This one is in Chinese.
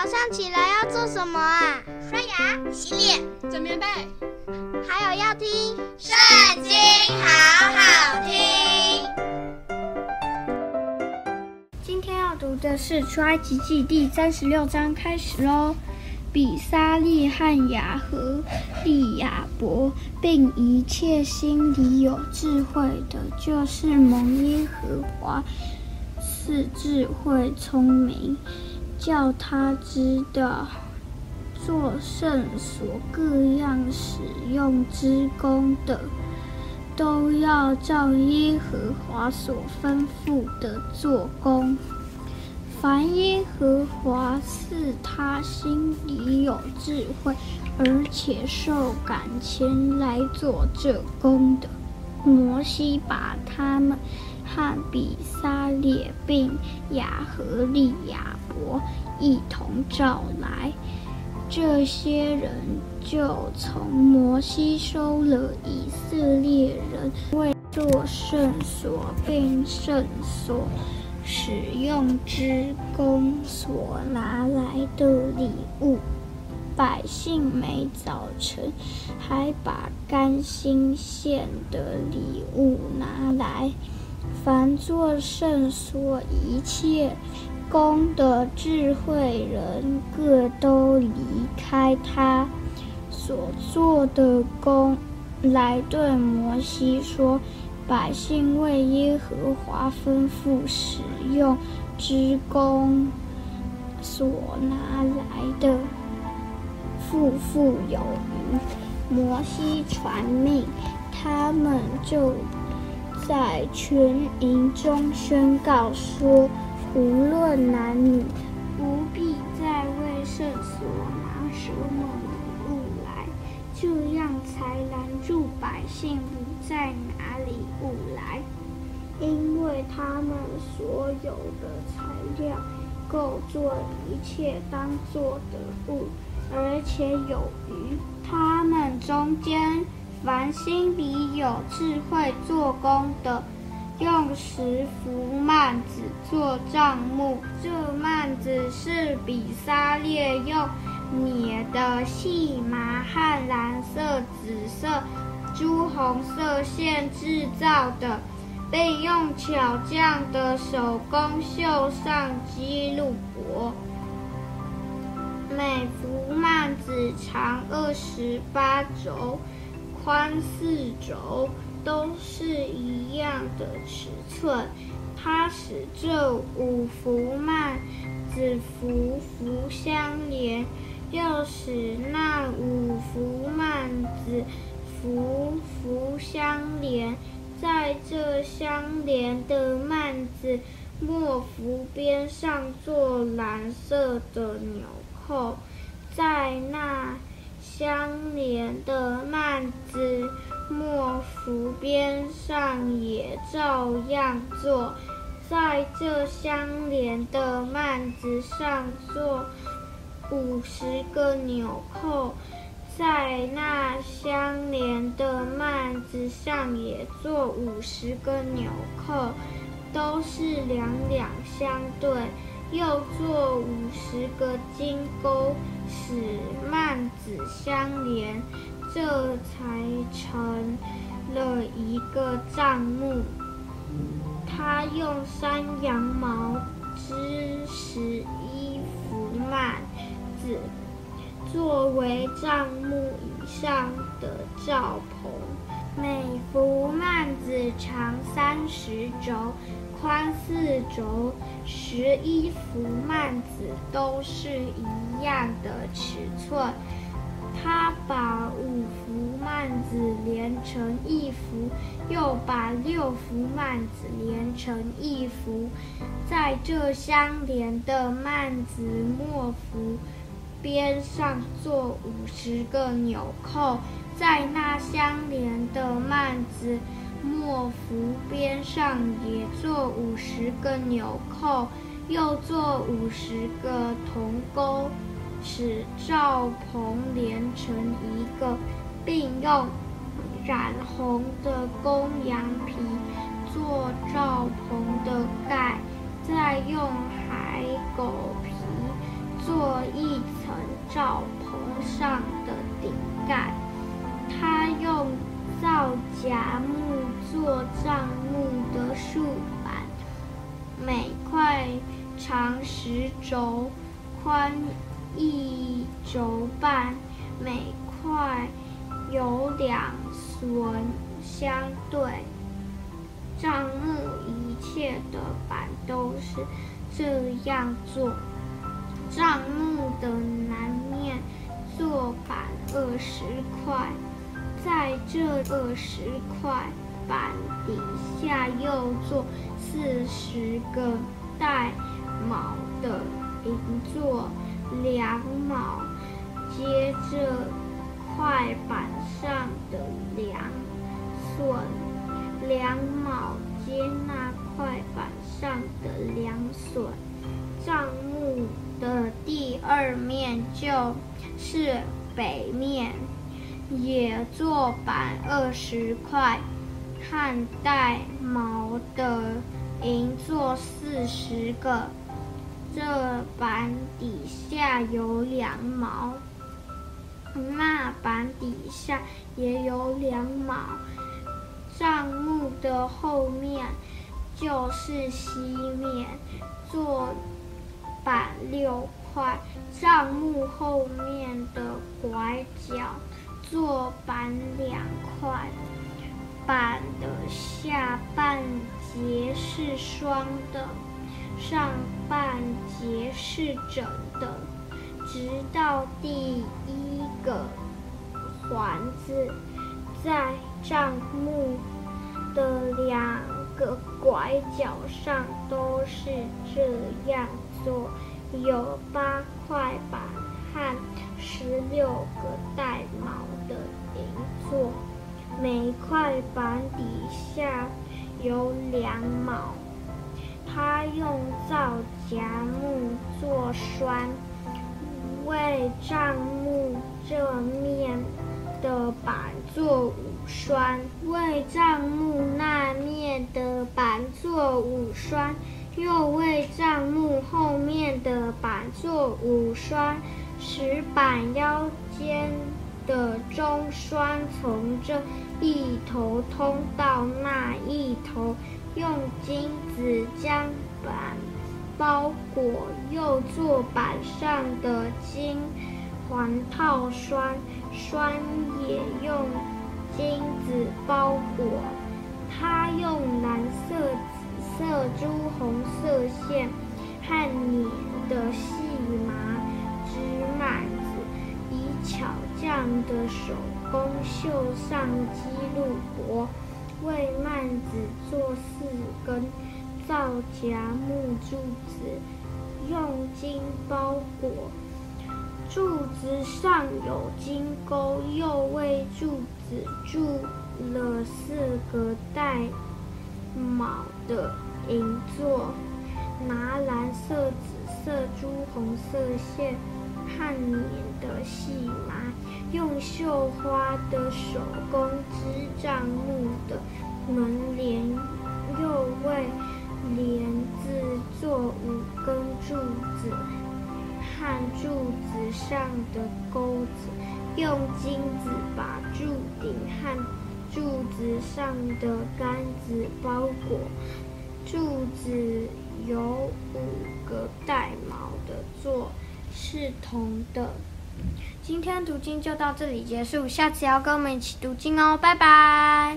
早上起来要做什么啊？刷牙、洗脸、整棉被，还有要听《圣经》，好好听。今天要读的是《出埃及记》第三十六章，开始喽。比撒列和雅和利亚伯，并一切心里有智慧的，就是蒙耶和华赐智慧聪明。叫他知道做圣所各样使用之工的，都要照耶和华所吩咐的做工。凡耶和华赐他心里有智慧，而且受感前来做这工的，摩西把他们。和比撒列并雅和利亚伯一同召来，这些人就从摩西收了以色列人为做圣所并圣所使用之工所拿来的礼物。百姓每早晨还把甘心献的礼物拿来。凡做圣所一切工的智慧人，各都离开他所做的工，来对摩西说：“百姓为耶和华吩咐使用之工所拿来的，富富有余。”摩西传命，他们就。在全营中宣告说：无论男女，不必再为圣所拿什么礼物来，这样才拦住百姓不再拿礼物来，因为他们所有的材料够做一切当做的物，而且有余。他们中间。凡心里有智慧做工的，用十幅幔子做帐幕。这幔子是比沙列用捏的细麻和蓝色、紫色、朱红色线制造的，并用巧匠的手工绣上基路伯。每幅幔子长二十八肘。宽四轴，都是一样的尺寸。它使这五幅幔子幅幅相连，又使那五幅幔子幅幅相连。在这相连的幔子末幅边上做蓝色的纽扣，在那。相连的幔子末幅边上也照样做，在这相连的幔子上做五十个纽扣，在那相连的幔子上也做五十个纽扣，都是两两相对。又做五十个金钩，使幔子相连，这才成了一个帐幕。他用山羊毛织十一幅幔子，作为帐幕以上的罩棚。每幅幔子长三十肘。宽四轴，十一幅幔子都是一样的尺寸。他把五幅幔子连成一幅，又把六幅幔子连成一幅，在这相连的幔子末幅边上做五十个纽扣，在那相连的幔子。末幅边上也做五十个纽扣，又做五十个铜钩，使罩棚连成一个，并用染红的公羊皮做罩棚的盖，再用海狗皮做一层罩棚上的顶盖。他用皂荚木做帐幕的竖板，每块长十轴，宽一轴半，每块有两榫相对。帐幕一切的板都是这样做。帐幕的南面做板二十块，在这二十块板底下又做四十个带卯的银座两卯，接着块板上的两榫。两卯接那块板上的两榫，帐幕的第二面就是北面，也做板二十块，汉代毛的银座四十个，这板底下有两毛，那板底下也有两毛。账目的后面就是西面，做板六块；账目后面的拐角做板两块。板的下半截是双的，上半截是整的，直到第一个环子。在帐幕的两个拐角上都是这样做，有八块板和十六个带毛的银座，每块板底下有两卯。他用皂荚木做栓，为帐幕这面。的板做五栓，为帐幕那面的板做五栓，又为帐幕后面的板做五栓，使板腰间的中栓从这一头通到那一头，用金子将板包裹，又做板上的金环套栓。栓也用金子包裹，他用蓝色、紫色、朱红色线和捻的细麻织幔子，以巧匠的手工绣上基路伯，为幔子做四根皂荚木柱子，用金包裹。柱子上有金钩，又为柱子铸了四个带卯的银座，拿蓝色、紫色、朱红色线焊捻的细麻，绣花的手工织帐幕的门帘，又为帘子做五根柱子。和柱子上的钩子，用金子把柱顶和柱子上的杆子包裹。柱子有五个带毛的座，是铜的。今天读经就到这里结束，下次要跟我们一起读经哦，拜拜。